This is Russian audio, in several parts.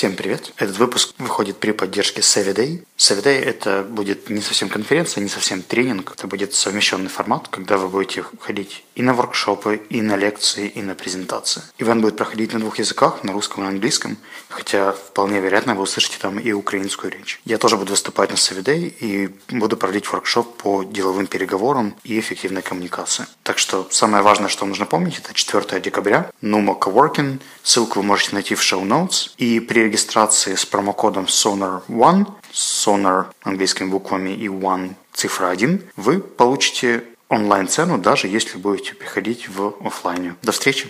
Всем привет! Этот выпуск выходит при поддержке Savvy Day. Savvy Day – это будет не совсем конференция, не совсем тренинг. Это будет совмещенный формат, когда вы будете ходить и на воркшопы, и на лекции, и на презентации. Иван будет проходить на двух языках, на русском и английском, хотя вполне вероятно вы услышите там и украинскую речь. Я тоже буду выступать на Savvy Day и буду проводить воркшоп по деловым переговорам и эффективной коммуникации. Так что самое важное, что нужно помнить, это 4 декабря, Numa Coworking. Ссылку вы можете найти в notes. И при регистрации с промокодом SONAR1, SONAR английскими буквами и ONE цифра 1, вы получите онлайн-цену, даже если будете приходить в офлайне. До встречи!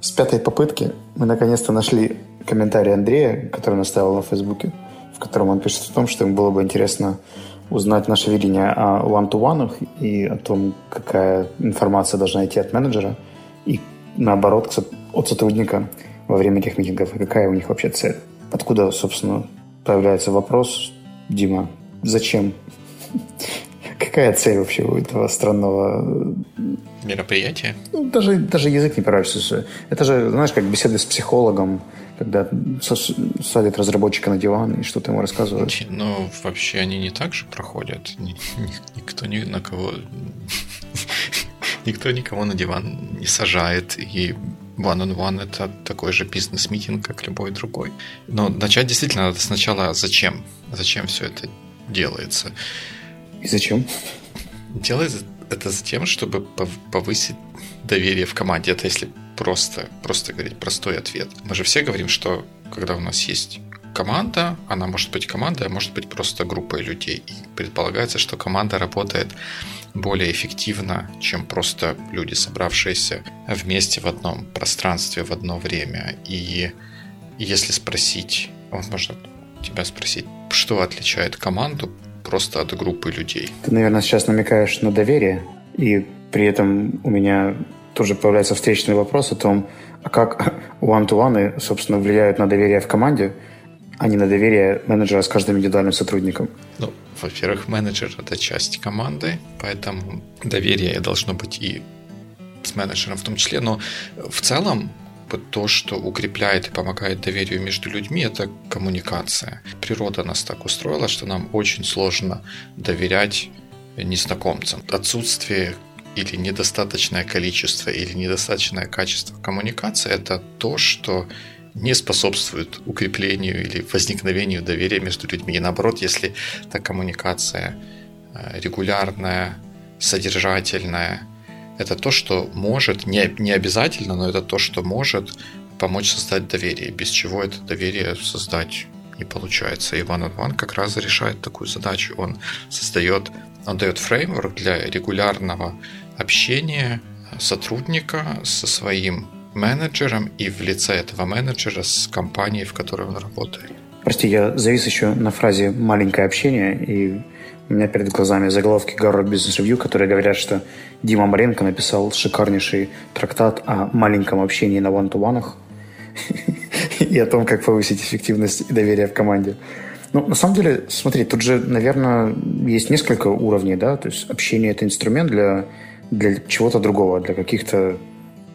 С пятой попытки мы наконец-то нашли комментарий Андрея, который он на Фейсбуке, в котором он пишет о том, что ему было бы интересно узнать наше видение о one-to-one и о том, какая информация должна идти от менеджера и наоборот от сотрудника во время этих митингов и какая у них вообще цель. Откуда, собственно, появляется вопрос, Дима, зачем? Какая цель вообще у этого странного мероприятия? Ну, даже, даже язык не прорабится. Это же, знаешь, как беседы с психологом, когда садят разработчика на диван и что-то ему рассказывают. Ну, вообще они не так же проходят. Никто ни на кого... Никто никого на диван не сажает и one-on-one это такой же бизнес-митинг, как любой другой. Но начать действительно надо сначала зачем? Зачем все это делается? И зачем? Делается это за тем, чтобы повысить доверие в команде. Это если просто, просто говорить простой ответ. Мы же все говорим, что когда у нас есть команда, она может быть командой, а может быть просто группой людей. И предполагается, что команда работает более эффективно, чем просто люди, собравшиеся вместе в одном пространстве в одно время. И если спросить, вот можно тебя спросить, что отличает команду просто от группы людей? Ты, наверное, сейчас намекаешь на доверие, и при этом у меня тоже появляется встречный вопрос о том, а как one-to-one, собственно, влияют на доверие в команде, а не на доверие менеджера с каждым индивидуальным сотрудником? Ну, во-первых, менеджер – это часть команды, поэтому доверие должно быть и с менеджером в том числе, но в целом то, что укрепляет и помогает доверию между людьми, это коммуникация. Природа нас так устроила, что нам очень сложно доверять незнакомцам. Отсутствие или недостаточное количество или недостаточное качество коммуникации – это то, что не способствует укреплению или возникновению доверия между людьми. И наоборот, если та коммуникация э, регулярная, содержательная, это то, что может, не, не обязательно, но это то, что может помочь создать доверие, без чего это доверие создать не получается. И One on One как раз решает такую задачу. Он создает, он дает фреймворк для регулярного общения сотрудника со своим менеджером и в лице этого менеджера с компанией, в которой он работает. Прости, я завис еще на фразе «маленькое общение», и у меня перед глазами заголовки Harvard Business Review, которые говорят, что Дима Маренко написал шикарнейший трактат о маленьком общении на one-to-one и о том, как повысить эффективность и доверие в команде. Ну, на самом деле, смотри, тут же, наверное, есть несколько уровней, да, то есть общение – это инструмент для, для чего-то другого, для каких-то,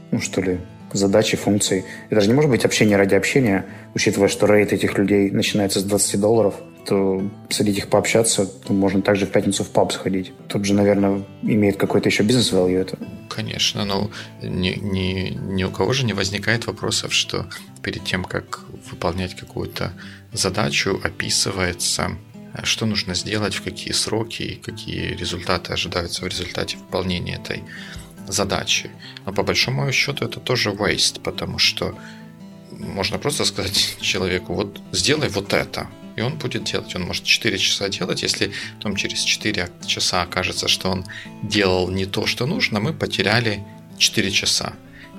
ну, что ли, задачи, функций. Это же не может быть общение ради общения, учитывая, что рейд этих людей начинается с 20 долларов, то садить их пообщаться, то можно также в пятницу в паб сходить. Тут же, наверное, имеет какой-то еще бизнес-value это. Конечно, но ни, ни, ни у кого же не возникает вопросов, что перед тем, как выполнять какую-то задачу, описывается что нужно сделать, в какие сроки и какие результаты ожидаются в результате выполнения этой задачи. Но по большому счету это тоже waste, потому что можно просто сказать человеку, вот сделай вот это, и он будет делать. Он может 4 часа делать, если потом через 4 часа окажется, что он делал не то, что нужно, мы потеряли 4 часа.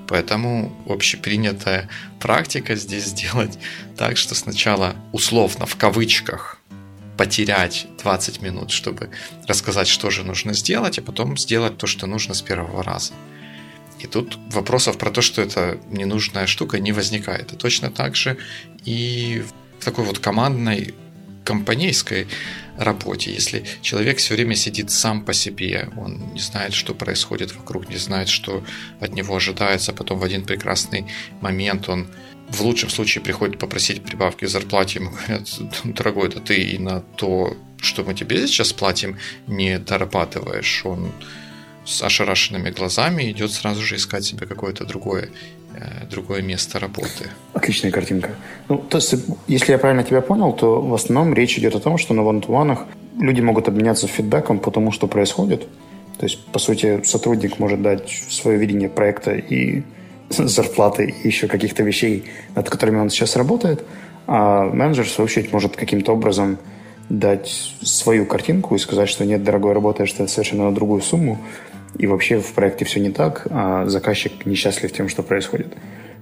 Поэтому общепринятая практика здесь сделать так, что сначала условно в кавычках потерять 20 минут, чтобы рассказать, что же нужно сделать, а потом сделать то, что нужно с первого раза. И тут вопросов про то, что это ненужная штука, не возникает. И точно так же и в такой вот командной компанейской работе. Если человек все время сидит сам по себе, он не знает, что происходит вокруг, не знает, что от него ожидается, потом в один прекрасный момент он в лучшем случае приходит попросить прибавки к зарплате, ему говорят, дорогой, да ты и на то, что мы тебе сейчас платим, не дорабатываешь. Он с ошарашенными глазами идет сразу же искать себе какое-то другое, э, другое место работы. Отличная картинка. Ну, то есть, если я правильно тебя понял, то в основном речь идет о том, что на ван люди могут обменяться фидбэком по тому, что происходит. То есть, по сути, сотрудник может дать свое видение проекта и зарплаты и еще каких-то вещей, над которыми он сейчас работает, а менеджер, в свою очередь, может каким-то образом дать свою картинку и сказать, что нет, дорогой, работаешь ты совершенно на другую сумму, и вообще в проекте все не так, а заказчик несчастлив тем, что происходит.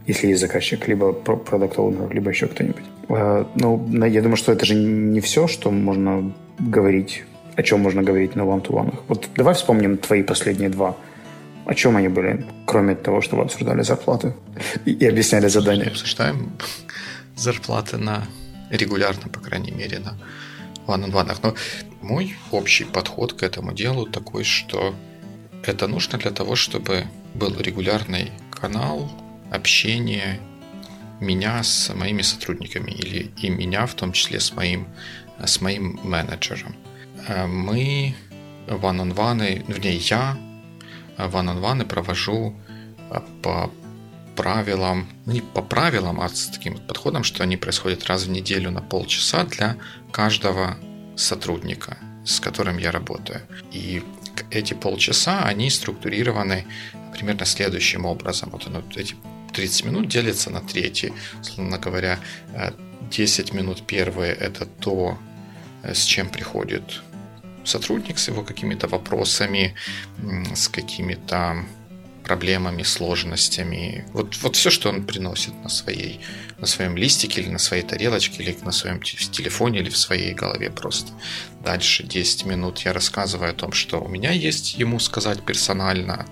Если есть заказчик, либо продукт owner либо еще кто-нибудь. А, ну, я думаю, что это же не все, что можно говорить, о чем можно говорить на one-to-one. Вот давай вспомним твои последние два. О чем они были, кроме того, что вы обсуждали зарплаты и объясняли задания? Обсуждаем зарплаты на регулярно, по крайней мере, на one-on-one. Но мой общий подход к этому делу такой, что это нужно для того, чтобы был регулярный канал общения меня с моими сотрудниками или и меня в том числе с моим, с моим менеджером. Э, мы one-on-one, вернее, я one-on-one провожу э, по правилам, ну, не по правилам, а с таким подходом, что они происходят раз в неделю на полчаса для каждого сотрудника, с которым я работаю. И эти полчаса, они структурированы примерно следующим образом. Вот оно, эти 30 минут делятся на трети. Условно говоря, 10 э, минут первые – это то, э, с чем приходит сотрудник, с его какими-то вопросами, с какими-то проблемами, сложностями. Вот, вот все, что он приносит на, своей, на своем листике или на своей тарелочке, или на своем телефоне, или в своей голове просто. Дальше 10 минут я рассказываю о том, что у меня есть ему сказать персонально.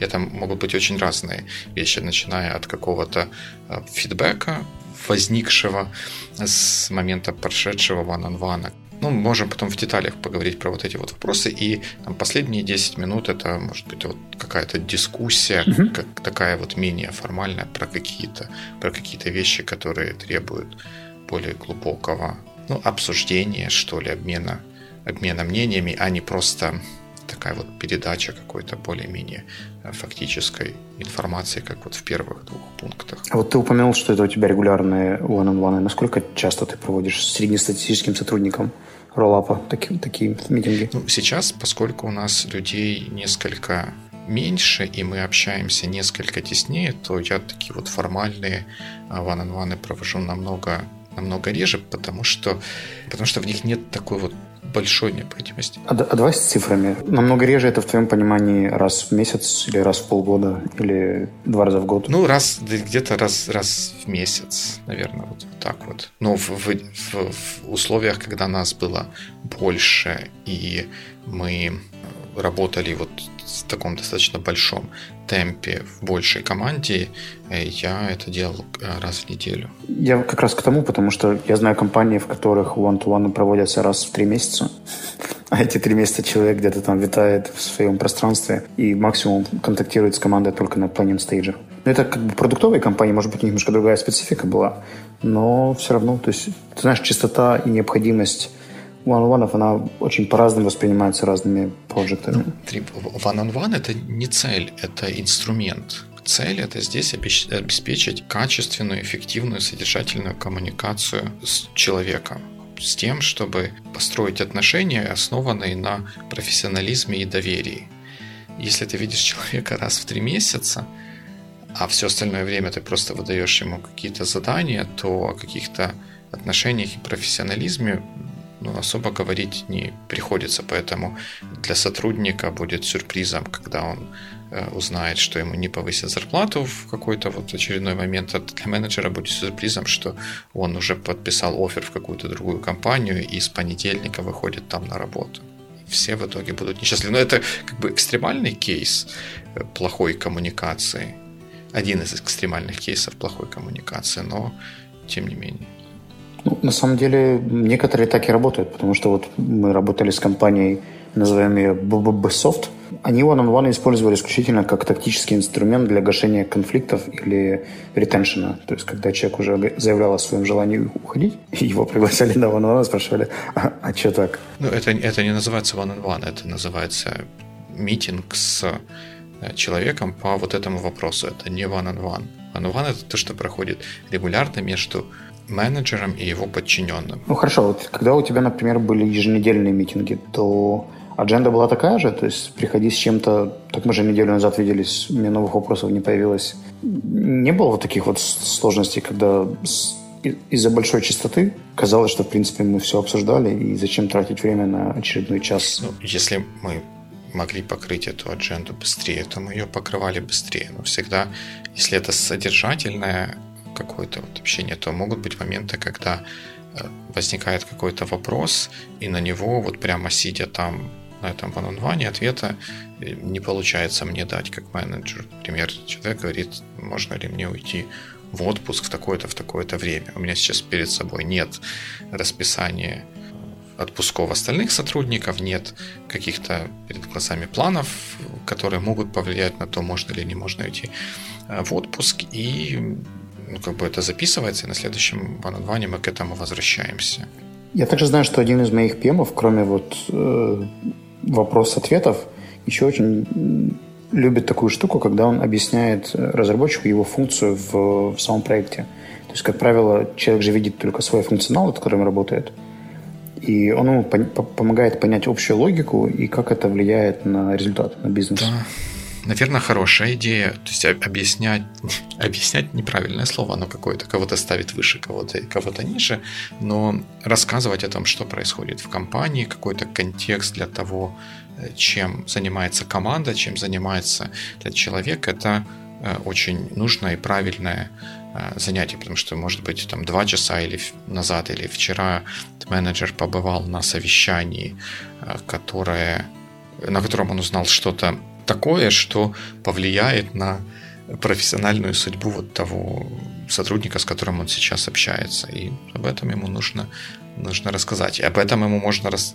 Это могут быть очень разные вещи, начиная от какого-то э, фидбэка, возникшего с момента прошедшего one-on-one, ну, можем потом в деталях поговорить про вот эти вот вопросы. И там, последние 10 минут это может быть вот какая-то дискуссия, угу. как такая вот менее формальная про какие-то про какие-то вещи, которые требуют более глубокого ну, обсуждения, что ли, обмена, обмена мнениями, а не просто такая вот передача какой-то более-менее э, фактической информации, как вот в первых двух пунктах. А вот ты упомянул, что это у тебя регулярные one-on-one. Насколько часто ты проводишь с среднестатистическим сотрудником роллапа такие, такие митинги? Ну, сейчас, поскольку у нас людей несколько меньше, и мы общаемся несколько теснее, то я такие вот формальные one-on-one провожу намного намного реже, потому что, потому что в них нет такой вот большой необходимости. А, а давай с цифрами. Намного реже это в твоем понимании раз в месяц или раз в полгода или два раза в год? Ну, раз где-то раз, раз в месяц, наверное, вот так вот. Но в, в, в, в условиях, когда нас было больше и мы работали вот в таком достаточно большом темпе в большей команде, э, я это делал э, раз в неделю. Я как раз к тому, потому что я знаю компании, в которых one-to-one проводятся раз в три месяца, а эти три месяца человек где-то там витает в своем пространстве и максимум контактирует с командой только на planning стейдже. Но это как бы продуктовые компании, может быть, у них немножко другая специфика была, но все равно, то есть, ты знаешь, чистота и необходимость one-on-one, она очень по-разному воспринимается разными проектами. Ну, one-on-one это не цель, это инструмент. Цель это здесь обеспечить качественную, эффективную, содержательную коммуникацию с человеком с тем, чтобы построить отношения, основанные на профессионализме и доверии. Если ты видишь человека раз в три месяца, а все остальное время ты просто выдаешь ему какие-то задания, то о каких-то отношениях и профессионализме ну, особо говорить не приходится, поэтому для сотрудника будет сюрпризом, когда он э, узнает, что ему не повысят зарплату в какой-то вот очередной момент, а для менеджера будет сюрпризом, что он уже подписал офер в какую-то другую компанию и с понедельника выходит там на работу. Все в итоге будут несчастливы. Но это как бы экстремальный кейс э, плохой коммуникации. Один из экстремальных кейсов плохой коммуникации, но тем не менее. Ну, на самом деле, некоторые так и работают, потому что вот мы работали с компанией, называем ее BBB Они one-on-one использовали исключительно как тактический инструмент для гашения конфликтов или ретеншена. То есть, когда человек уже заявлял о своем желании уходить, его приглашали на one-on-one спрашивали, а, а что так? Ну, это, это не называется one-on-one, это называется митинг с э, человеком по вот этому вопросу. Это не one-on-one. One-on-one это то, что проходит регулярно между менеджером и его подчиненным. Ну хорошо, вот когда у тебя, например, были еженедельные митинги, то Адженда была такая же, то есть приходи с чем-то, так мы же неделю назад виделись, у меня новых вопросов не появилось. Не было вот таких вот сложностей, когда из-за большой частоты казалось, что, в принципе, мы все обсуждали, и зачем тратить время на очередной час. Ну, если мы могли покрыть эту адженду быстрее, то мы ее покрывали быстрее. Но всегда, если это содержательное какое-то вот общение, то могут быть моменты, когда э, возникает какой-то вопрос, и на него вот прямо сидя там на этом one ответа э, не получается мне дать как менеджер. Например, человек говорит, можно ли мне уйти в отпуск в такое-то, в такое-то время. У меня сейчас перед собой нет расписания отпусков остальных сотрудников, нет каких-то перед глазами планов, которые могут повлиять на то, можно ли не можно уйти э, в отпуск. И ну, как бы это записывается, и на следующем one мы к этому возвращаемся. Я также знаю, что один из моих пемов, кроме вот э, вопрос-ответов, еще очень любит такую штуку, когда он объясняет разработчику его функцию в, в самом проекте. То есть, как правило, человек же видит только свой функционал, над которым работает. И он ему помогает понять общую логику и как это влияет на результат, на бизнес. Да наверное, хорошая идея. То есть объяснять, объяснять неправильное слово, оно какое-то кого-то ставит выше, кого-то кого-то ниже, но рассказывать о том, что происходит в компании, какой-то контекст для того, э, чем занимается команда, чем занимается этот человек, это э, очень нужное и правильное э, занятие, потому что, может быть, там два часа или назад, или вчера менеджер побывал на совещании, которое, на котором он узнал что-то такое, что повлияет на профессиональную судьбу вот того сотрудника, с которым он сейчас общается. И об этом ему нужно, нужно рассказать. И об этом ему можно, рас...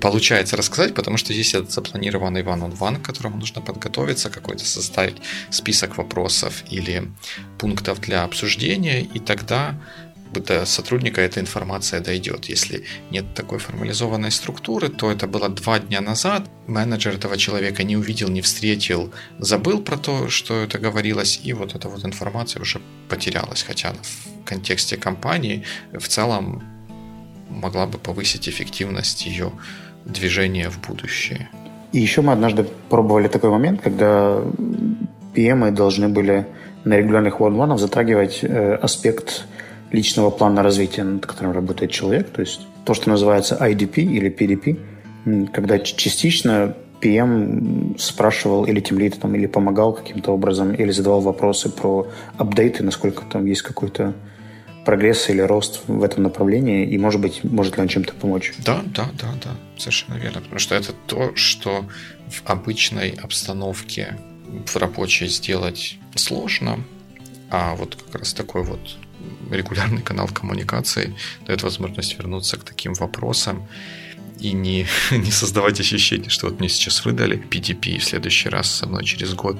получается, рассказать, потому что здесь этот запланированный one-on-one, к которому нужно подготовиться, какой-то составить список вопросов или пунктов для обсуждения, и тогда до сотрудника эта информация дойдет. Если нет такой формализованной структуры, то это было два дня назад. Менеджер этого человека не увидел, не встретил, забыл про то, что это говорилось, и вот эта вот информация уже потерялась. Хотя в контексте компании в целом могла бы повысить эффективность ее движения в будущее. И еще мы однажды пробовали такой момент, когда PM должны были на регулярных one затрагивать э, аспект личного плана развития, над которым работает человек, то есть то, что называется IDP или PDP, когда частично PM спрашивал или тимлит там, или помогал каким-то образом, или задавал вопросы про апдейты, насколько там есть какой-то прогресс или рост в этом направлении, и, может быть, может ли он чем-то помочь. Да, да, да, да, совершенно верно. Потому что это то, что в обычной обстановке в рабочей сделать сложно, а вот как раз такой вот регулярный канал коммуникации дает возможность вернуться к таким вопросам и не, не создавать ощущение, что вот мне сейчас выдали PTP, и в следующий раз со мной через год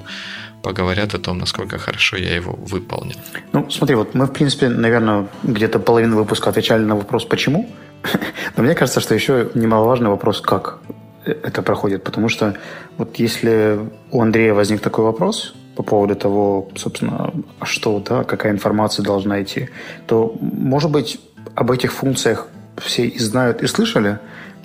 поговорят о том, насколько хорошо я его выполнил. Ну, смотри, вот мы, в принципе, наверное, где-то половину выпуска отвечали на вопрос «почему?», но мне кажется, что еще немаловажный вопрос «как?». это проходит, потому что вот если у Андрея возник такой вопрос, по поводу того, собственно, а что, да, какая информация должна идти, то, может быть, об этих функциях все и знают, и слышали,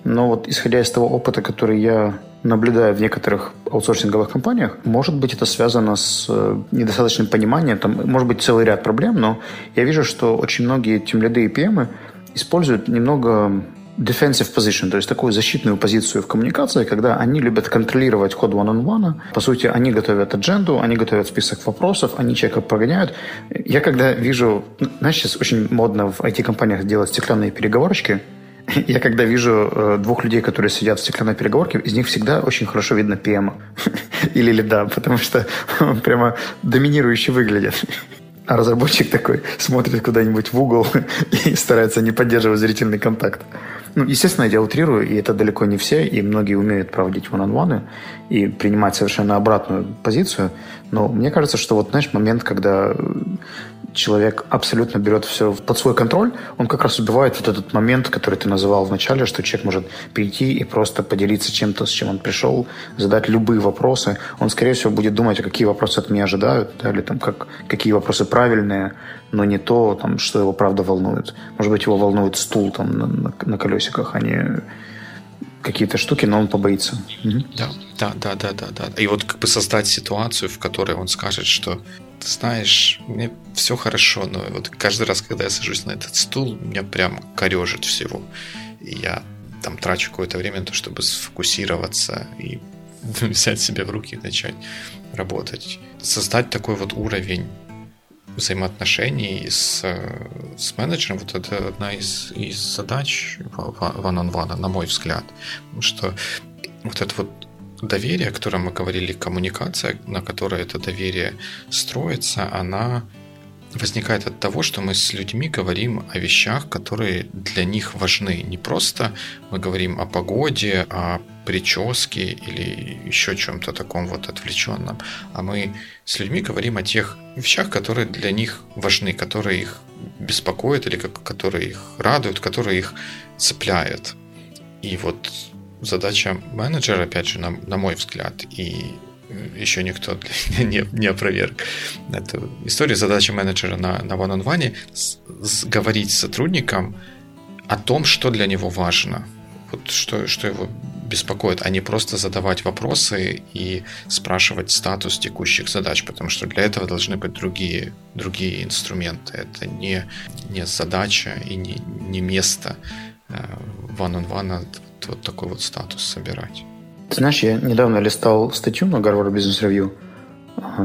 но вот исходя из того опыта, который я наблюдаю в некоторых аутсорсинговых компаниях, может быть, это связано с э, недостаточным пониманием, там может быть целый ряд проблем, но я вижу, что очень многие тимлиды и PM используют немного defensive position, то есть такую защитную позицию в коммуникации, когда они любят контролировать ход one-on-one. По сути, они готовят адженду, они готовят список вопросов, они человека прогоняют. Я когда вижу... Знаешь, сейчас очень модно в IT-компаниях делать стеклянные переговорочки. Я когда вижу э, двух людей, которые сидят в стеклянной переговорке, из них всегда очень хорошо видно PM или лида, потому что он прямо доминирующе выглядит. а разработчик такой смотрит куда-нибудь в угол и старается не поддерживать зрительный контакт. Ну, естественно, я утрирую, и это далеко не все, и многие умеют проводить one-on-one и принимать совершенно обратную позицию. Но мне кажется, что вот, знаешь, момент, когда человек абсолютно берет все под свой контроль, он как раз убивает вот этот момент, который ты называл в начале, что человек может прийти и просто поделиться чем-то, с чем он пришел, задать любые вопросы. Он, скорее всего, будет думать, а какие вопросы от меня ожидают, да, или там, как, какие вопросы правильные, но не то, там, что его правда волнует. Может быть, его волнует стул там на, на колесиках, а не какие-то штуки, но он побоится. Угу. Да, да, да, да, да, да. И вот как бы создать ситуацию, в которой он скажет, что ты знаешь, мне все хорошо, но вот каждый раз, когда я сажусь на этот стул, меня прям корежит всего. И я там трачу какое-то время на то, чтобы сфокусироваться и взять себя в руки и начать работать. Создать такой вот уровень взаимоотношений с, с менеджером, вот это одна из, из задач one-on-one, на мой взгляд. Потому что вот это вот доверие, о котором мы говорили, коммуникация, на которой это доверие строится, она возникает от того, что мы с людьми говорим о вещах, которые для них важны. Не просто мы говорим о погоде, о прическе или еще чем-то таком вот отвлеченном, а мы с людьми говорим о тех вещах, которые для них важны, которые их беспокоят или которые их радуют, которые их цепляют. И вот задача менеджера, опять же, на, на мой взгляд, и еще никто не, не опроверг эту историю. Задача менеджера на, на one-on-one – говорить с сотрудником о том, что для него важно, вот что, что его беспокоит, а не просто задавать вопросы и спрашивать статус текущих задач, потому что для этого должны быть другие, другие инструменты. Это не, не задача и не, не место э, one-on-one вот такой вот статус собирать. Ты знаешь, я недавно листал статью на Harvard Business Review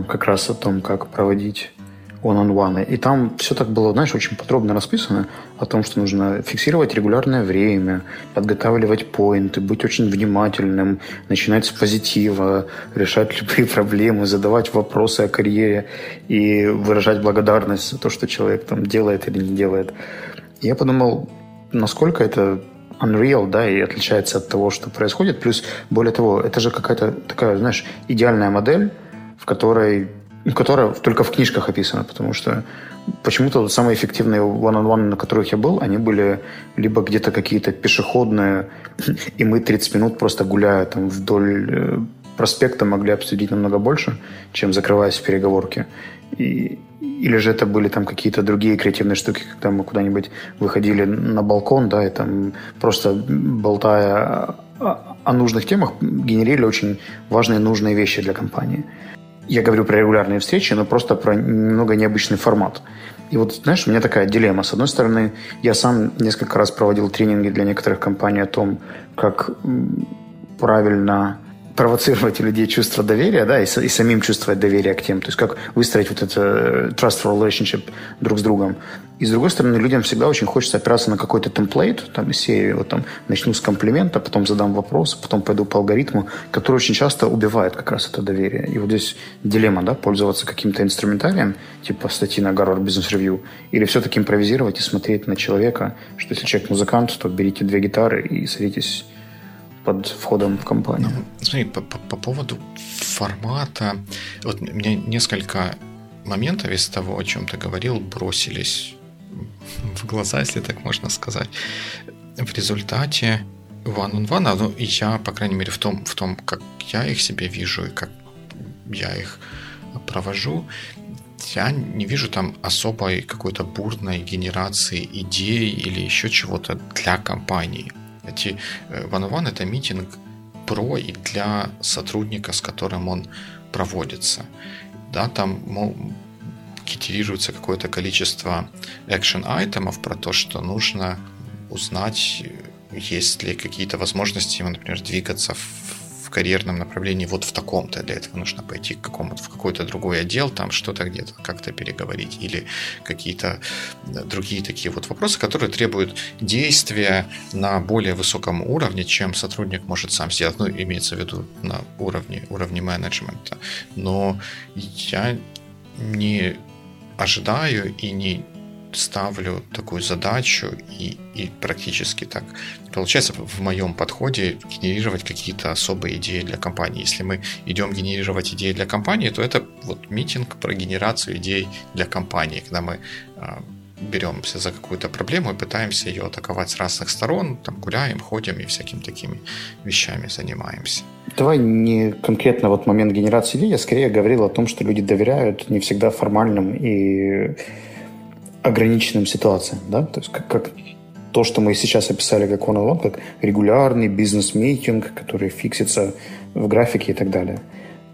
как раз о том, как проводить one-on-one. И там все так было, знаешь, очень подробно расписано о том, что нужно фиксировать регулярное время, подготавливать поинты, быть очень внимательным, начинать с позитива, решать любые проблемы, задавать вопросы о карьере и выражать благодарность за то, что человек там делает или не делает. И я подумал, насколько это Unreal, да, и отличается от того, что происходит. Плюс, более того, это же какая-то такая, знаешь, идеальная модель, в которой которая только в книжках описана, потому что почему-то самые эффективные one-on-one, на которых я был, они были либо где-то какие-то пешеходные, и мы 30 минут просто гуляя там вдоль э, проспекта могли обсудить намного больше, чем закрываясь в переговорке. И, или же это были там какие-то другие креативные штуки, когда мы куда-нибудь выходили на балкон, да, и там просто болтая о, нужных темах, генерили очень важные нужные вещи для компании. Я говорю про регулярные встречи, но просто про немного необычный формат. И вот, знаешь, у меня такая дилемма. С одной стороны, я сам несколько раз проводил тренинги для некоторых компаний о том, как правильно провоцировать у людей чувство доверия, да, и, и самим чувствовать доверие к тем. То есть как выстроить вот это э, trustful relationship друг с другом. И с другой стороны, людям всегда очень хочется опираться на какой-то темплейт, там, из серии, вот там, начну с комплимента, потом задам вопрос, потом пойду по алгоритму, который очень часто убивает как раз это доверие. И вот здесь дилемма, да, пользоваться каким-то инструментарием, типа статьи на Harvard Business Review, или все-таки импровизировать и смотреть на человека, что если человек музыкант, то берите две гитары и садитесь под входом в компанию. Ну, смотри, по, по, по поводу формата, вот мне несколько моментов из того, о чем ты говорил, бросились в глаза, если так можно сказать. В результате one-on-one, ну, и я, по крайней мере, в том, в том, как я их себе вижу и как я их провожу, я не вижу там особой какой-то бурной генерации идей или еще чего-то для компании. Эти one on это митинг про и для сотрудника, с которым он проводится. Да, там генерируется какое-то количество action айтемов про то, что нужно узнать, есть ли какие-то возможности например, двигаться в карьерном направлении вот в таком-то. Для этого нужно пойти к какому-то, в какой-то другой отдел, там что-то где-то как-то переговорить. Или какие-то другие такие вот вопросы, которые требуют действия на более высоком уровне, чем сотрудник может сам сделать. Ну, имеется в виду на уровне, уровне менеджмента. Но я не ожидаю и не ставлю такую задачу и, и практически так получается в моем подходе генерировать какие-то особые идеи для компании. Если мы идем генерировать идеи для компании, то это вот митинг про генерацию идей для компании, когда мы а, беремся за какую-то проблему и пытаемся ее атаковать с разных сторон, там гуляем, ходим и всякими такими вещами занимаемся. Давай не конкретно вот момент генерации идей, я скорее говорил о том, что люди доверяют не всегда формальным и ограниченным ситуациям, да, то есть как, как то, что мы сейчас описали как one, как регулярный бизнес-митинг, который фиксится в графике и так далее.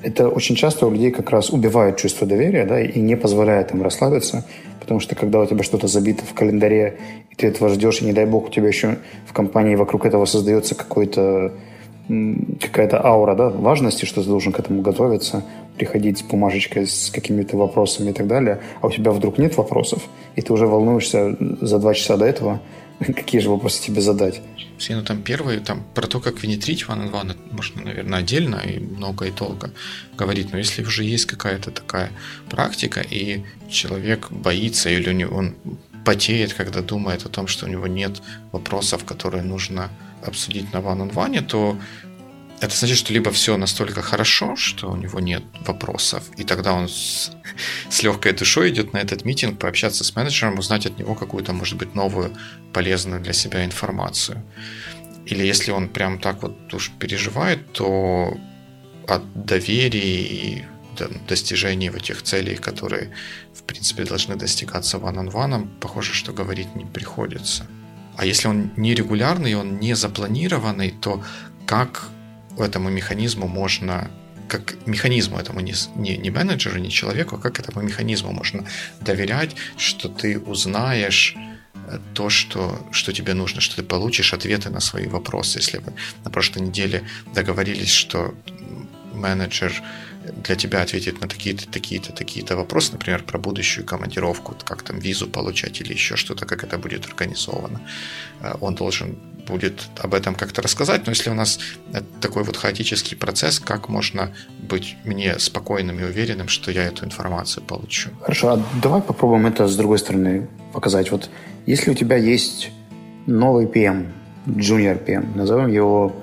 Это очень часто у людей как раз убивает чувство доверия, да, и не позволяет им расслабиться, потому что когда у тебя что-то забито в календаре, и ты этого ждешь, и не дай бог у тебя еще в компании вокруг этого создается какой-то какая-то аура да, важности, что ты должен к этому готовиться, приходить с бумажечкой с какими-то вопросами и так далее, а у тебя вдруг нет вопросов, и ты уже волнуешься за два часа до этого, какие же вопросы тебе задать. Все, ну там первые, там про то, как one on one, можно, наверное, отдельно и много и долго говорить, но если уже есть какая-то такая практика, и человек боится или у него, он потеет, когда думает о том, что у него нет вопросов, которые нужно обсудить на one on one, то это значит, что либо все настолько хорошо, что у него нет вопросов, и тогда он с, с легкой душой идет на этот митинг, пообщаться с менеджером, узнать от него какую-то, может быть, новую, полезную для себя информацию. Или если он прям так вот уж переживает, то от доверия и достижений в этих целей, которые, в принципе, должны достигаться one-on-one, похоже, что говорить не приходится. А если он нерегулярный, он не запланированный, то как этому механизму можно как механизму этому не, не, не менеджеру, не человеку, а как этому механизму можно доверять, что ты узнаешь э, то, что, что тебе нужно, что ты получишь ответы на свои вопросы. Если вы на прошлой неделе договорились, что менеджер для тебя ответит на такие-то, такие-то, такие-то вопросы, например, про будущую командировку, как там визу получать или еще что-то, как это будет организовано. Э, он должен будет об этом как-то рассказать, но если у нас такой вот хаотический процесс, как можно быть мне спокойным и уверенным, что я эту информацию получу? Хорошо, а давай попробуем это с другой стороны показать. Вот если у тебя есть новый PM, junior PM, назовем его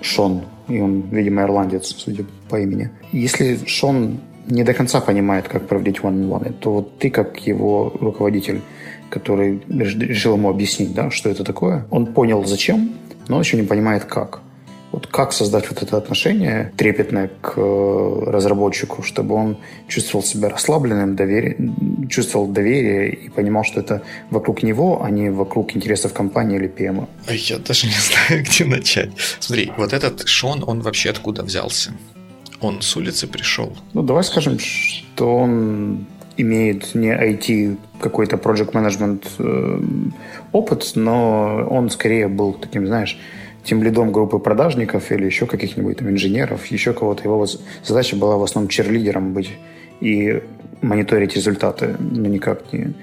Шон, и он, видимо, ирландец, судя по имени. Если Шон не до конца понимает, как проводить one-on-one, то вот ты, как его руководитель, который решил ему объяснить, да, что это такое. Он понял, зачем, но он еще не понимает, как. Вот как создать вот это отношение трепетное к э, разработчику, чтобы он чувствовал себя расслабленным, доверие, чувствовал доверие и понимал, что это вокруг него, а не вокруг интересов компании или ПМа. Я даже не знаю, где начать. Смотри, вот этот Шон, он вообще откуда взялся? Он с улицы пришел? Ну, давай скажем, что он имеет не IT какой-то project management э, опыт, но он скорее был таким, знаешь, тем лидом группы продажников или еще каких-нибудь там инженеров, еще кого-то. Его задача была в основном черлидером быть и мониторить результаты, но никак не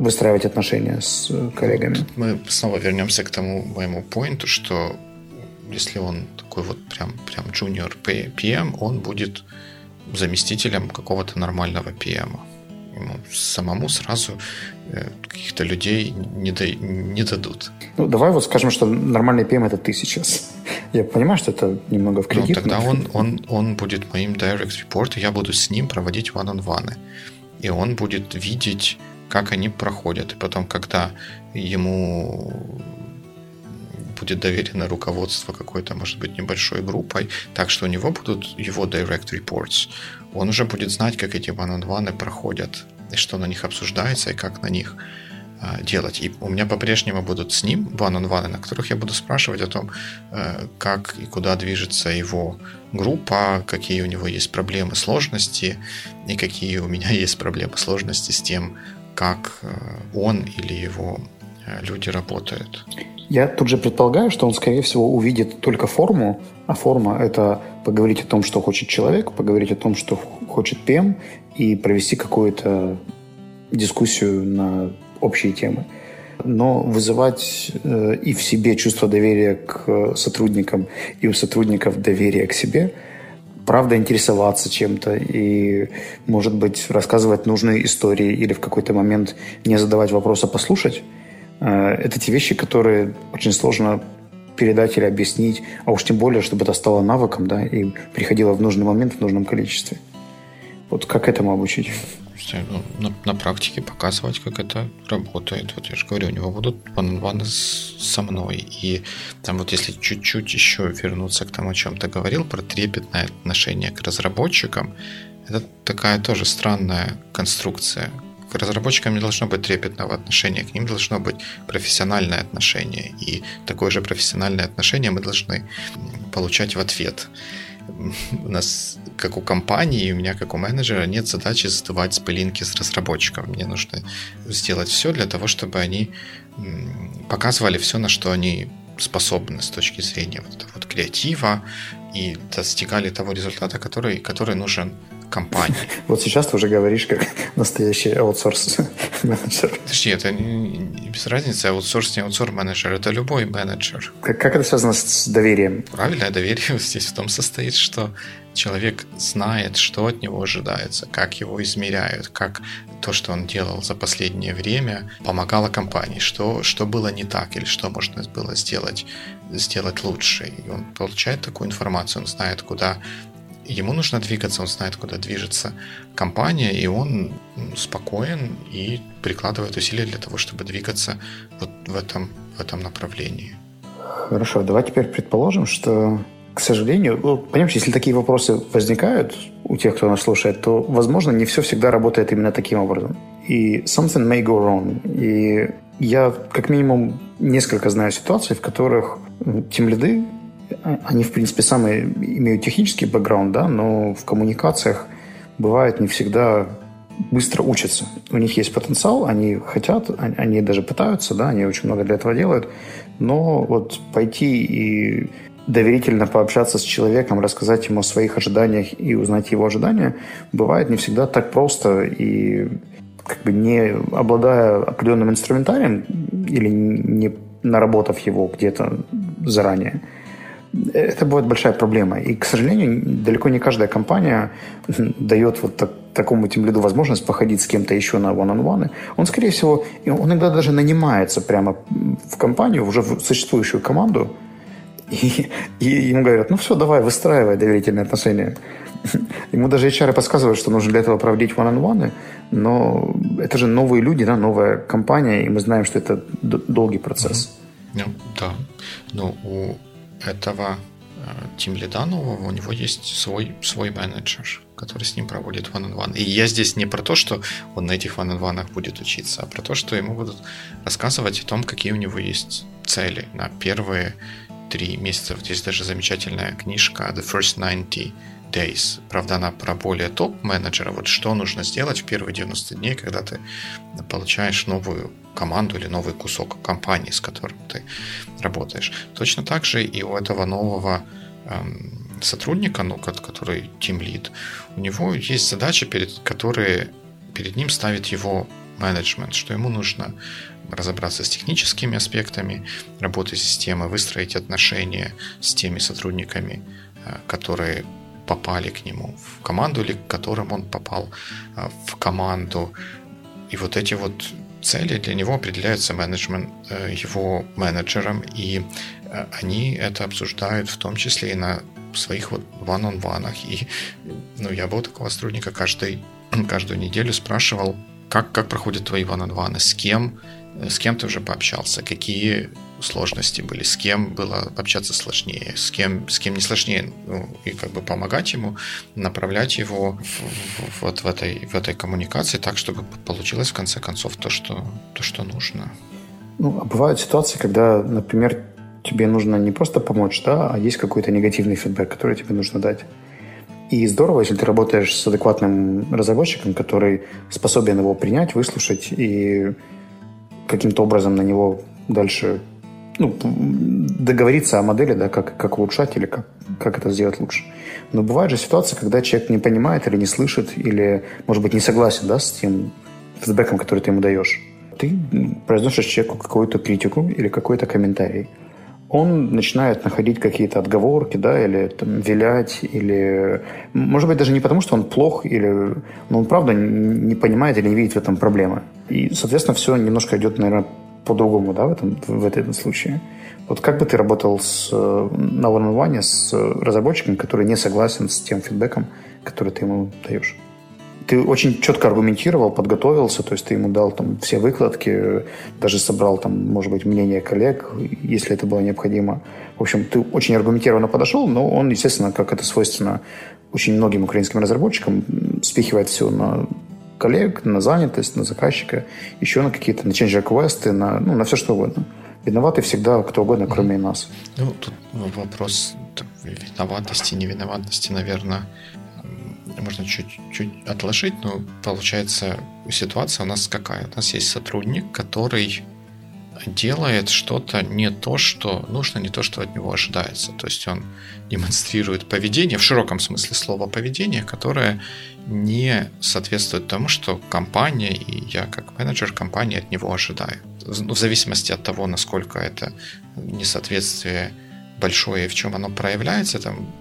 выстраивать отношения с коллегами. Тут мы снова вернемся к тому моему поинту, что если он такой вот прям, прям junior PM, он будет заместителем какого-то нормального PM. Ему самому сразу э, каких-то людей не, да, не дадут. Ну, давай вот скажем, что нормальный PM это ты сейчас. Я понимаю, что это немного в кредит. Ну, тогда он, он, он будет моим direct report, и я буду с ним проводить one-on-one. И он будет видеть, как они проходят. И потом, когда ему будет доверено руководство какой-то, может быть, небольшой группой, так что у него будут его direct reports. Он уже будет знать, как эти one-on-one проходят, и что на них обсуждается, и как на них а, делать. И у меня по-прежнему будут с ним one-on-one, на которых я буду спрашивать о том, э, как и куда движется его группа, какие у него есть проблемы, сложности, и какие у меня есть проблемы, сложности с тем, как э, он или его люди работают. Я тут же предполагаю, что он, скорее всего, увидит только форму, а форма – это поговорить о том, что хочет человек, поговорить о том, что хочет ПМ, и провести какую-то дискуссию на общие темы. Но вызывать э, и в себе чувство доверия к сотрудникам, и у сотрудников доверие к себе, правда интересоваться чем-то и, может быть, рассказывать нужные истории или в какой-то момент не задавать вопрос, а послушать. Э, это те вещи, которые очень сложно передать или объяснить, а уж тем более, чтобы это стало навыком, да, и приходило в нужный момент в нужном количестве. Вот как этому обучить? Ну, на, на практике показывать, как это работает. Вот я же говорю, у него будут ван со мной. И там вот если чуть-чуть еще вернуться к тому, о чем ты говорил, про трепетное отношение к разработчикам, это такая тоже странная конструкция. К разработчикам не должно быть трепетного отношения, к ним должно быть профессиональное отношение. И такое же профессиональное отношение мы должны получать в ответ у нас, как у компании, у меня, как у менеджера, нет задачи задавать спылинки с разработчиком. Мне нужно сделать все для того, чтобы они показывали все, на что они способны с точки зрения вот, вот креатива и достигали того результата, который, который нужен компании. Вот сейчас ты уже говоришь как настоящий аутсорс менеджер. Подожди, это без разницы, аутсорс, не аутсорс менеджер, это любой менеджер. Как, как это связано с доверием? Правильное доверие здесь в том состоит, что человек знает, что от него ожидается, как его измеряют, как то, что он делал за последнее время, помогало компании, что, что было не так или что можно было сделать, сделать лучше. И он получает такую информацию, он знает, куда ему нужно двигаться, он знает, куда движется компания, и он спокоен и прикладывает усилия для того, чтобы двигаться вот в этом, в этом направлении. Хорошо, давай теперь предположим, что, к сожалению, ну, понимаешь, если такие вопросы возникают у тех, кто нас слушает, то, возможно, не все всегда работает именно таким образом. И something may go wrong. И я, как минимум, несколько знаю ситуаций, в которых тем лиды они, в принципе, самые имеют технический бэкграунд, да, но в коммуникациях бывает не всегда быстро учатся. У них есть потенциал, они хотят, они даже пытаются, да, они очень много для этого делают, но вот пойти и доверительно пообщаться с человеком, рассказать ему о своих ожиданиях и узнать его ожидания, бывает не всегда так просто и как бы не обладая определенным инструментарием или не наработав его где-то заранее, это будет большая проблема. И, к сожалению, далеко не каждая компания дает вот так, такому тем лиду возможность походить с кем-то еще на one-on-one. Он, скорее всего, он иногда даже нанимается прямо в компанию, уже в существующую команду, и, и ему говорят, ну все, давай, выстраивай доверительные отношения. Ему даже HR подсказывают, что нужно для этого проводить one-on-one, но это же новые люди, да, новая компания, и мы знаем, что это долгий процесс. Ну, да. Ну, у этого Тим э, лида нового, у него есть свой, свой менеджер, который с ним проводит one on one. И я здесь не про то, что он на этих one on будет учиться, а про то, что ему будут рассказывать о том, какие у него есть цели на первые три месяца. Вот есть даже замечательная книжка The First 90 Days. Правда, она про более топ-менеджера. Вот что нужно сделать в первые 90 дней, когда ты получаешь новую команду или новый кусок компании, с которым ты работаешь. Точно так же и у этого нового эм, сотрудника, ну, который Team Lead, у него есть задачи, перед, которые перед ним ставит его менеджмент, что ему нужно разобраться с техническими аспектами работы системы, выстроить отношения с теми сотрудниками, э, которые попали к нему в команду или к которым он попал э, в команду. И вот эти вот цели для него определяются менеджмент, э, его менеджером, и э, они это обсуждают в том числе и на своих вот ван-он-ванах. И ну, я был такого сотрудника каждый, каждую неделю спрашивал, как, как проходят твои ван-он-ваны, с кем, с кем ты уже пообщался, какие сложности были, с кем было общаться сложнее, с кем, с кем не сложнее, ну, и как бы помогать ему, направлять его в, в, вот в этой, в этой коммуникации так, чтобы получилось в конце концов то, что, то, что нужно. Ну, а бывают ситуации, когда, например, тебе нужно не просто помочь, да, а есть какой-то негативный фидбэк, который тебе нужно дать. И здорово, если ты работаешь с адекватным разработчиком, который способен его принять, выслушать и каким-то образом на него дальше ну, договориться о модели, да, как, как улучшать или как, как это сделать лучше. Но бывает же ситуация, когда человек не понимает или не слышит, или, может быть, не согласен да, с тем фидбэком, который ты ему даешь. Ты произносишь человеку какую-то критику или какой-то комментарий. он начинает находить какие-то отговорки, да, или там, вилять, или, может быть, даже не потому, что он плох, или, но он правда не понимает или не видит в этом проблемы. И, соответственно, все немножко идет, наверное, по-другому, да, в этом, в этом случае. Вот как бы ты работал с, на one с разработчиком, который не согласен с тем фидбэком, который ты ему даешь? ты очень четко аргументировал, подготовился, то есть ты ему дал там все выкладки, даже собрал там, может быть, мнение коллег, если это было необходимо. В общем, ты очень аргументированно подошел, но он, естественно, как это свойственно очень многим украинским разработчикам, спихивает все на коллег, на занятость, на заказчика, еще на какие-то, на change request, на, ну, на все что угодно. Виноваты всегда кто угодно, кроме нас. Ну, тут вопрос виноватости, невиноватости, наверное, можно чуть-чуть отложить, но получается ситуация у нас какая? У нас есть сотрудник, который делает что-то не то, что нужно, не то, что от него ожидается. То есть он демонстрирует поведение, в широком смысле слова поведение, которое не соответствует тому, что компания и я как менеджер компании от него ожидаю. Ну, в зависимости от того, насколько это несоответствие большое и в чем оно проявляется, там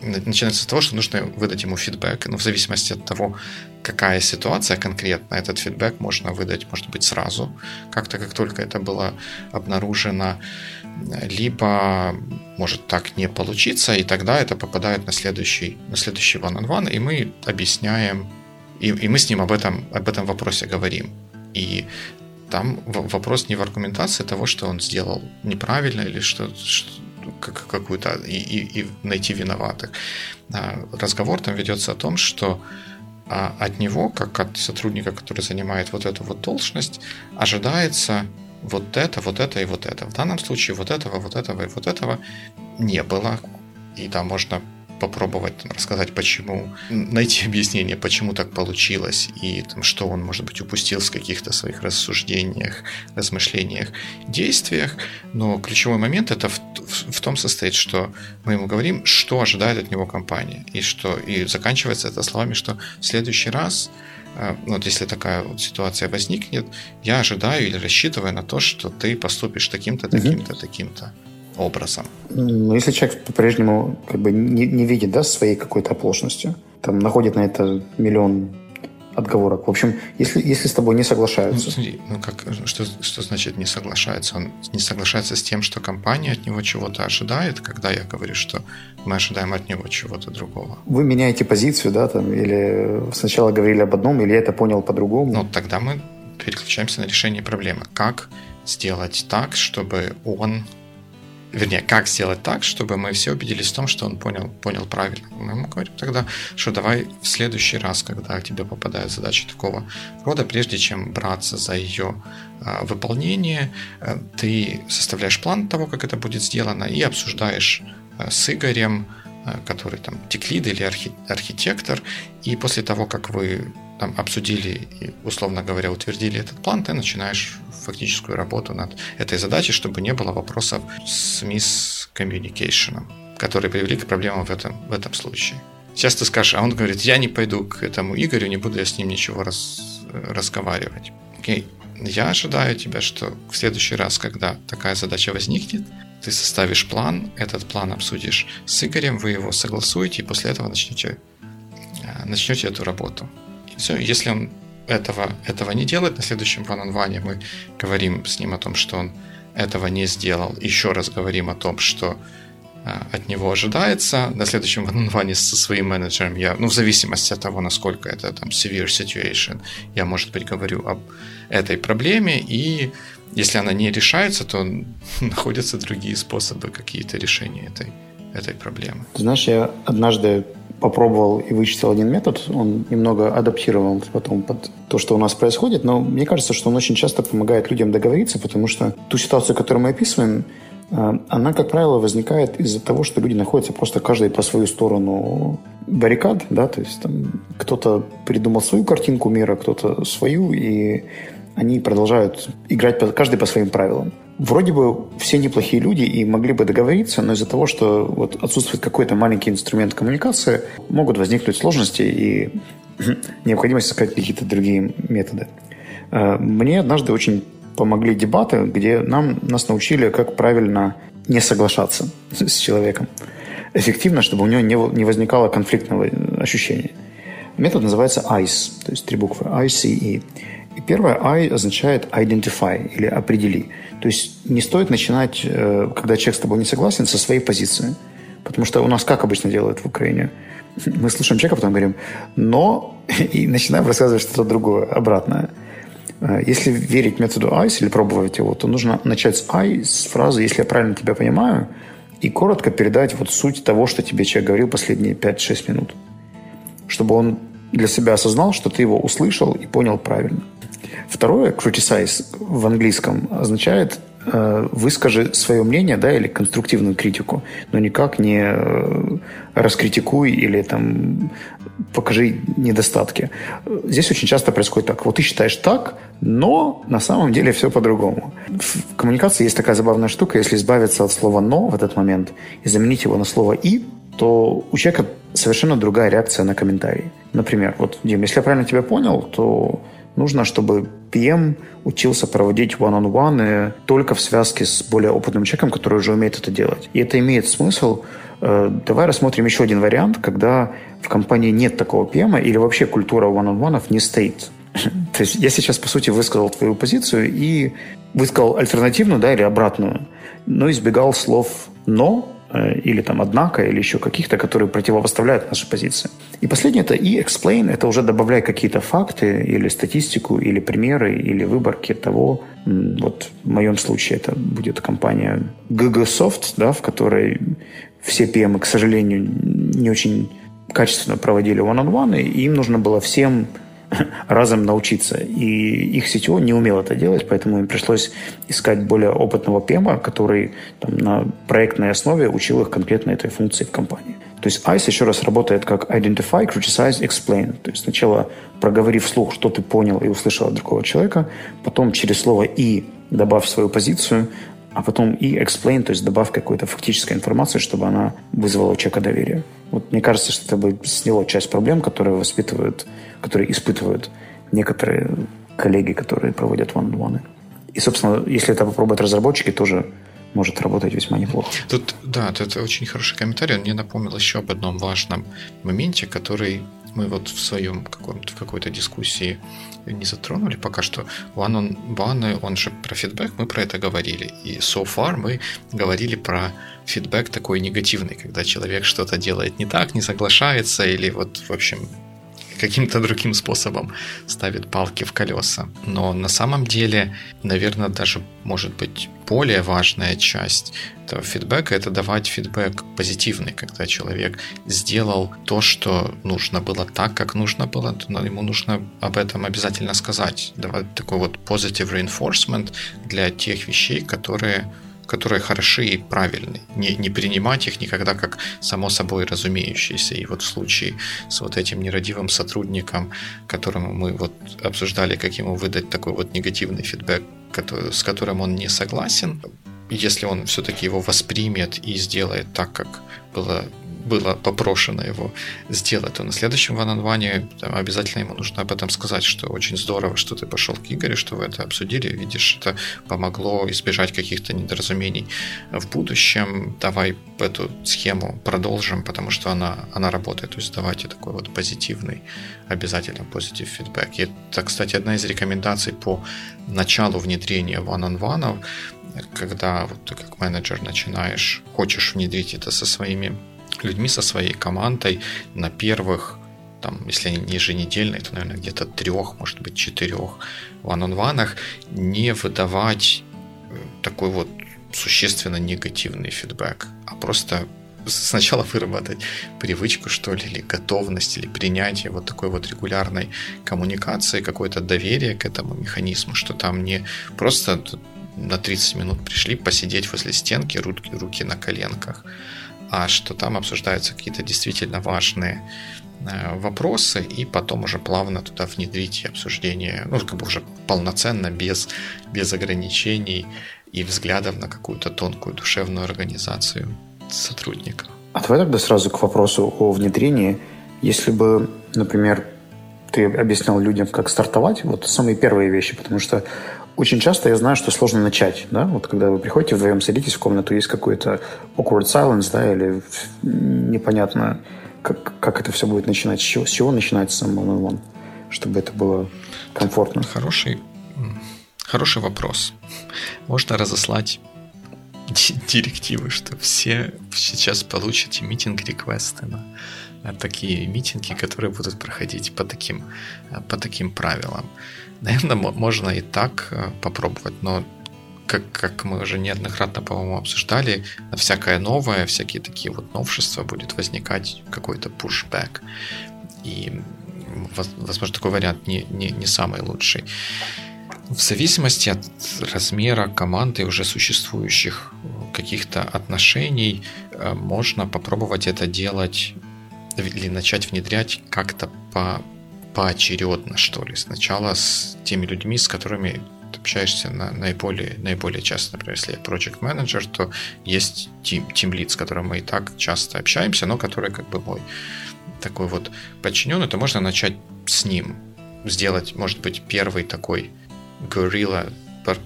начинается с того, что нужно выдать ему фидбэк. Но в зависимости от того, какая ситуация конкретно, этот фидбэк можно выдать, может быть, сразу, как-то как только это было обнаружено, либо может так не получиться, и тогда это попадает на следующий, на следующий one-on-one, и мы объясняем, и, и мы с ним об этом, об этом вопросе говорим. И там вопрос не в аргументации того, что он сделал неправильно или что, что какую-то и, и, и найти виноватых. А, разговор там ведется о том, что а, от него, как от сотрудника, который занимает вот эту вот должность, ожидается вот это, вот это и вот это. В данном случае вот этого, вот этого и вот этого не было. И там можно попробовать там, рассказать, почему, найти объяснение, почему так получилось, и там, что он, может быть, упустил в каких-то своих рассуждениях, размышлениях, действиях. Но ключевой момент это в, в, в том состоит, что мы ему говорим, что ожидает от него компания, и что и заканчивается это словами, что в следующий раз э, вот если такая вот ситуация возникнет, я ожидаю или рассчитываю на то, что ты поступишь таким-то, таким-то, таким-то образом. Ну, если человек по-прежнему как бы не, не видит да, своей какой-то оплошностью, там находит на это миллион отговорок. В общем, если, если с тобой не соглашаются... Ну, смотри, ну как, что, что значит не соглашается? Он не соглашается с тем, что компания от него чего-то ожидает, когда я говорю, что мы ожидаем от него чего-то другого. Вы меняете позицию, да, там, или сначала говорили об одном, или я это понял по-другому? Ну, тогда мы переключаемся на решение проблемы. Как сделать так, чтобы он вернее, как сделать так, чтобы мы все убедились в том, что он понял, понял правильно. Мы ему говорим тогда, что давай в следующий раз, когда тебе попадает задача такого рода, прежде чем браться за ее э, выполнение, э, ты составляешь план того, как это будет сделано, и обсуждаешь э, с Игорем, э, который там теклид или архи- архитектор, и после того, как вы там обсудили и, условно говоря, утвердили этот план, ты начинаешь фактическую работу над этой задачей, чтобы не было вопросов с мисс-коммуникейшеном, которые привели к проблемам в этом, в этом случае. Сейчас ты скажешь, а он говорит, я не пойду к этому Игорю, не буду я с ним ничего раз, разговаривать. Окей, я ожидаю тебя, что в следующий раз, когда такая задача возникнет, ты составишь план, этот план обсудишь с Игорем, вы его согласуете, и после этого начнете, э, начнете эту работу. Все, если он этого, этого не делает. На следующем one-on-one мы говорим с ним о том, что он этого не сделал. Еще раз говорим о том, что а, от него ожидается. На следующем one со своим менеджером я, ну, в зависимости от того, насколько это там severe situation, я, может быть, говорю об этой проблеме, и если она не решается, то находятся другие способы какие-то решения этой, этой проблемы. знаешь, я однажды попробовал и вычислил один метод, он немного адаптировал потом под то, что у нас происходит, но мне кажется, что он очень часто помогает людям договориться, потому что ту ситуацию, которую мы описываем, э, она, как правило, возникает из-за того, что люди находятся просто каждый по свою сторону баррикад, да, то есть там кто-то придумал свою картинку мира, кто-то свою, и они продолжают играть каждый по своим правилам вроде бы все неплохие люди и могли бы договориться, но из-за того, что вот отсутствует какой-то маленький инструмент коммуникации, могут возникнуть сложности и необходимость искать какие-то другие методы. Э, мне однажды очень помогли дебаты, где нам, нас научили, как правильно не соглашаться с человеком эффективно, чтобы у него не, не возникало конфликтного ощущения. Метод называется ICE, то есть три буквы ICE. И первое I означает identify или определи. То есть не стоит начинать, э, когда человек с тобой не согласен, со своей позиции. Потому что у нас как обычно делают в Украине? Мы слушаем человека, потом говорим «но» и начинаем рассказывать что-то другое, обратное. Э, если верить методу ICE или пробовать его, то нужно начать с I, с фразы «если я правильно тебя понимаю», и коротко передать вот суть того, что тебе человек говорил последние 5-6 минут. Чтобы он для себя осознал, что ты его услышал и понял правильно. Второе, criticize в английском означает э, выскажи свое мнение, да, или конструктивную критику, но никак не э, раскритикуй или там покажи недостатки. Здесь очень часто происходит так. Вот ты считаешь так, но на самом деле все по-другому. В коммуникации есть такая забавная штука, если избавиться от слова «но» в этот момент и заменить его на слово «и», то у человека совершенно другая реакция на комментарий. Например, вот, Дим, если я правильно тебя понял, то нужно, чтобы PM учился проводить one-on-one только в связке с более опытным человеком, который уже умеет это делать. И это имеет смысл. Э, давай рассмотрим еще один вариант, когда в компании нет такого PM или вообще культура one-on-one не стоит. То есть я сейчас, по сути, высказал твою позицию и высказал альтернативную, да, или обратную, но избегал слов «но», Э, или там однако, или еще каких-то, которые противопоставляют наши позиции. И последнее это и explain, это уже добавляй какие-то факты или статистику, или примеры, или выборки того, вот в моем случае это будет компания GGSoft, да, в которой все PM, к сожалению, не очень качественно проводили one-on-one, и им нужно было всем разом научиться. И их сетево не умел это делать, поэтому им пришлось искать более опытного ПМа, который там, на проектной основе учил их конкретно этой функции в компании. То есть ICE еще раз работает как Identify, Criticize, Explain. То есть сначала проговорив вслух, что ты понял и услышал от другого человека, потом через слово «и» добавь свою позицию, а потом и explain, то есть добавь какой-то фактической информации, чтобы она вызвала у человека доверие. Вот мне кажется, что это бы сняло часть проблем, которые воспитывают, которые испытывают некоторые коллеги, которые проводят one-on-one. И, собственно, если это попробуют разработчики, тоже может работать весьма неплохо. Тут, да, это очень хороший комментарий. Он мне напомнил еще об одном важном моменте, который мы вот в своем каком-то, какой-то дискуссии не затронули пока что. One on One, он же про фидбэк, мы про это говорили. И so far мы говорили про фидбэк такой негативный, когда человек что-то делает не так, не соглашается или вот, в общем, каким-то другим способом ставит палки в колеса. Но на самом деле, наверное, даже может быть более важная часть этого фидбэка это давать фидбэк позитивный, когда человек сделал то, что нужно было так, как нужно было, но ему нужно об этом обязательно сказать. Давать такой вот positive reinforcement для тех вещей, которые которые хороши и правильны. Не, не принимать их никогда как само собой разумеющиеся. И вот в случае с вот этим нерадивым сотрудником, которому мы вот обсуждали, как ему выдать такой вот негативный фидбэк, который, с которым он не согласен, если он все-таки его воспримет и сделает так, как было было попрошено его сделать, то на следующем ван обязательно ему нужно об этом сказать, что очень здорово, что ты пошел к Игорю, что вы это обсудили, видишь, это помогло избежать каких-то недоразумений в будущем. Давай эту схему продолжим, потому что она, она работает. То есть давайте такой вот позитивный, обязательно позитив фидбэк. И это, кстати, одна из рекомендаций по началу внедрения one-on-one, когда вот ты как менеджер начинаешь, хочешь внедрить это со своими людьми, со своей командой на первых там, если они не еженедельные, то, наверное, где-то трех, может быть, четырех ван-он-ванах не выдавать э, такой вот существенно негативный фидбэк, а просто сначала выработать привычку, что ли, или готовность, или принятие вот такой вот регулярной коммуникации, какое-то доверие к этому механизму, что там не просто на 30 минут пришли посидеть возле стенки, руки, руки на коленках, а что там обсуждаются какие-то действительно важные э, вопросы, и потом уже плавно туда внедрить обсуждение, ну, как бы уже полноценно, без, без ограничений и взглядов на какую-то тонкую душевную организацию сотрудников. А давай тогда сразу к вопросу о внедрении. Если бы, например, ты объяснял людям, как стартовать, вот самые первые вещи, потому что очень часто я знаю, что сложно начать, да, вот когда вы приходите вдвоем, садитесь в комнату, есть какой-то awkward silence, да, или непонятно, как, как это все будет начинать, с чего, с чего начинать сам one on one, чтобы это было комфортно. Хороший, хороший вопрос. Можно разослать директивы, что все сейчас получите митинг-реквесты на такие митинги, которые будут проходить по таким, по таким правилам. Наверное, можно и так э, попробовать, но как, как мы уже неоднократно, по-моему, обсуждали, на всякое новое, всякие такие вот новшества будет возникать какой-то pushback. И, возможно, такой вариант не, не, не самый лучший. В зависимости от размера команды уже существующих каких-то отношений, э, можно попробовать это делать или начать внедрять как-то по поочередно, что ли. Сначала с теми людьми, с которыми ты общаешься на наиболее, наиболее часто. Например, если я project менеджер, то есть team, team lead, с которым мы и так часто общаемся, но который как бы мой такой вот подчиненный, то можно начать с ним. Сделать, может быть, первый такой горилла,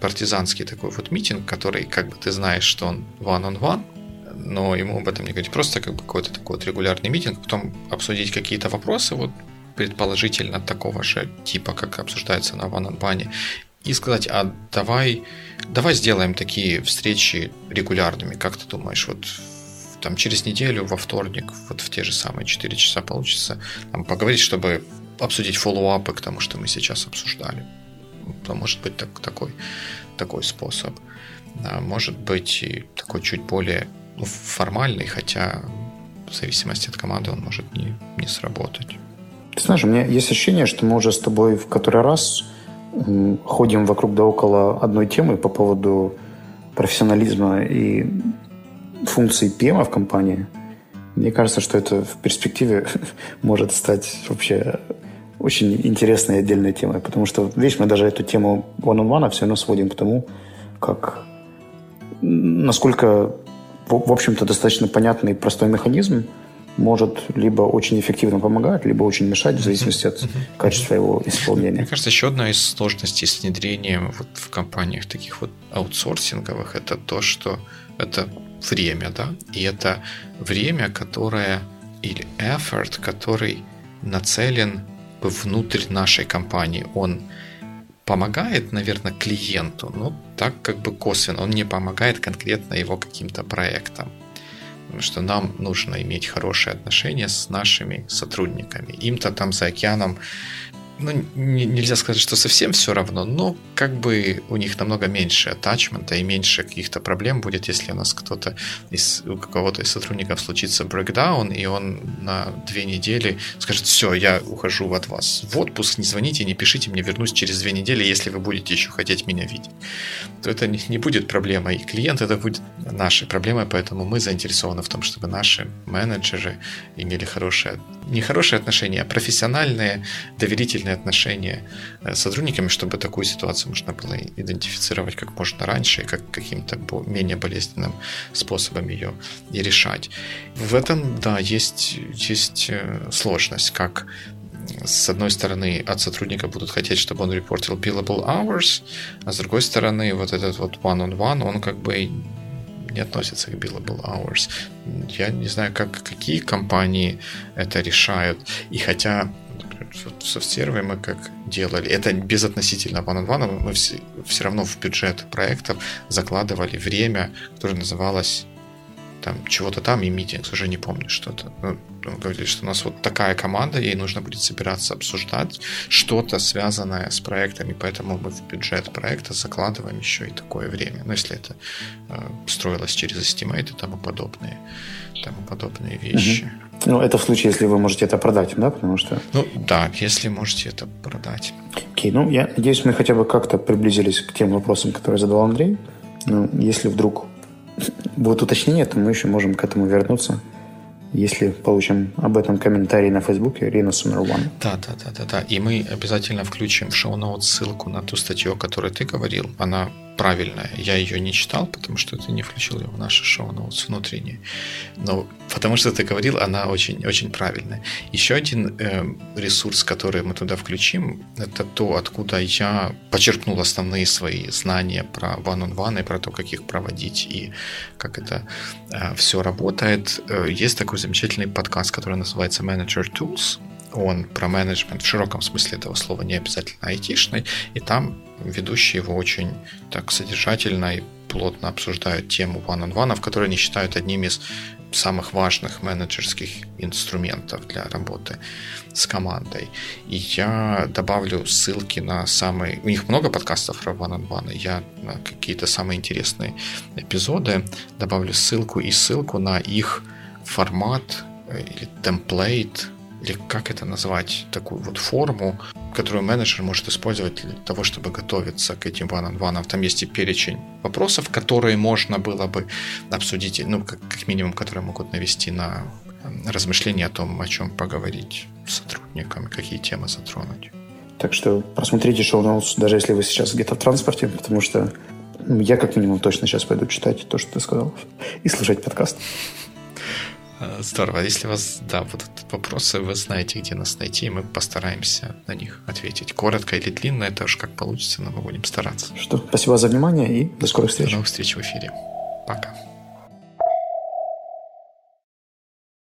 партизанский такой вот митинг, который как бы ты знаешь, что он one-on-one, -on -one, но ему об этом не говорить. Просто как бы какой-то такой вот регулярный митинг, потом обсудить какие-то вопросы, вот предположительно такого же типа, как обсуждается на One on One, и сказать, а давай, давай сделаем такие встречи регулярными, как ты думаешь, вот там через неделю, во вторник, вот в те же самые 4 часа получится там, поговорить, чтобы обсудить фоллоуапы к тому, что мы сейчас обсуждали. Это может быть так, такой, такой способ. А может быть и такой чуть более ну, формальный, хотя в зависимости от команды он может не, не сработать. Ты знаешь, у меня есть ощущение, что мы уже с тобой в который раз ходим вокруг да около одной темы по поводу профессионализма и функций ПМа в компании. Мне кажется, что это в перспективе может стать вообще очень интересной отдельной темой, потому что, видишь, мы даже эту тему one-on-one все равно сводим к тому, как насколько, в общем-то, достаточно понятный простой механизм – может либо очень эффективно помогать, либо очень мешать, в зависимости от качества его исполнения. Мне кажется, еще одна из сложностей с внедрением вот в компаниях таких вот аутсорсинговых это то, что это время, да, и это время, которое или effort, который нацелен внутрь нашей компании. Он помогает, наверное, клиенту, но так как бы косвенно. Он не помогает конкретно его каким-то проектам что нам нужно иметь хорошие отношения с нашими сотрудниками. Им-то там за океаном ну, не, нельзя сказать, что совсем все равно, но как бы у них намного меньше атачмента и меньше каких-то проблем будет, если у нас кто-то из, у кого-то из сотрудников случится брейкдаун, и он на две недели скажет, все, я ухожу от вас в отпуск, не звоните, не пишите мне, вернусь через две недели, если вы будете еще хотеть меня видеть. То это не, не будет проблемой, клиент это будет нашей проблемой, поэтому мы заинтересованы в том, чтобы наши менеджеры имели хорошие, не хорошие отношения, а профессиональные, доверительные доверительные отношения э, с сотрудниками, чтобы такую ситуацию можно было идентифицировать как можно раньше и как каким-то менее болезненным способом ее и решать. В этом, да, есть, есть э, сложность, как с одной стороны, от сотрудника будут хотеть, чтобы он репортил billable hours, а с другой стороны, вот этот вот one-on-one, -on -one, он как бы не относится к billable hours. Я не знаю, как, какие компании это решают. И хотя в софтсерве мы как делали, это безотносительно one on one, мы все, все равно в бюджет проектов закладывали время, которое называлось там чего-то там и митинг, уже не помню что-то. Ну, говорили, что у нас вот такая команда, ей нужно будет собираться обсуждать что-то связанное с проектами, поэтому мы в бюджет проекта закладываем еще и такое время. Ну, если это э, строилось через Estimate и тому подобные, тому подобные вещи. Угу. Ну, это в случае, если вы можете это продать, да, потому что... Ну, да, если можете это продать. Окей, ну, я надеюсь, мы хотя бы как-то приблизились к тем вопросам, которые задал Андрей. Ну, если вдруг будут уточнения, то мы еще можем к этому вернуться если получим об этом комментарий на Фейсбуке Ринус номер one. Да, да, да, да, да. И мы обязательно включим в шоу-ноут ссылку на ту статью, о которой ты говорил. Она правильная. Я ее не читал, потому что ты не включил ее в наше шоу ноутс внутренние. Но потому что ты говорил, она очень, очень правильная. Еще один э, ресурс, который мы туда включим, это то, откуда я почерпнул основные свои знания про one-on-one и про то, как их проводить и как это э, все работает. Э, есть такой замечательный подкаст, который называется Manager Tools он про менеджмент в широком смысле этого слова, не обязательно айтишный, и там ведущие его очень так содержательно и плотно обсуждают тему one-on-one, которые они считают одним из самых важных менеджерских инструментов для работы с командой. И я добавлю ссылки на самые... У них много подкастов про one-on-one, я на какие-то самые интересные эпизоды добавлю ссылку и ссылку на их формат э, или темплейт или как это назвать, такую вот форму, которую менеджер может использовать для того, чтобы готовиться к этим one-on-one. Там есть и перечень вопросов, которые можно было бы обсудить, ну, как, как минимум, которые могут навести на размышления о том, о чем поговорить с сотрудниками, какие темы затронуть. Так что просмотрите шоу-ноутс, даже если вы сейчас где-то в транспорте, потому что я как минимум точно сейчас пойду читать то, что ты сказал, и слушать подкаст. Э, здорово. Если у вас, да, будут вопросы, вы знаете, где нас найти, и мы постараемся на них ответить. Коротко или длинно, это уж как получится, но мы будем стараться. Что, спасибо за внимание и до скорых встреч. До новых встреч в эфире. Пока.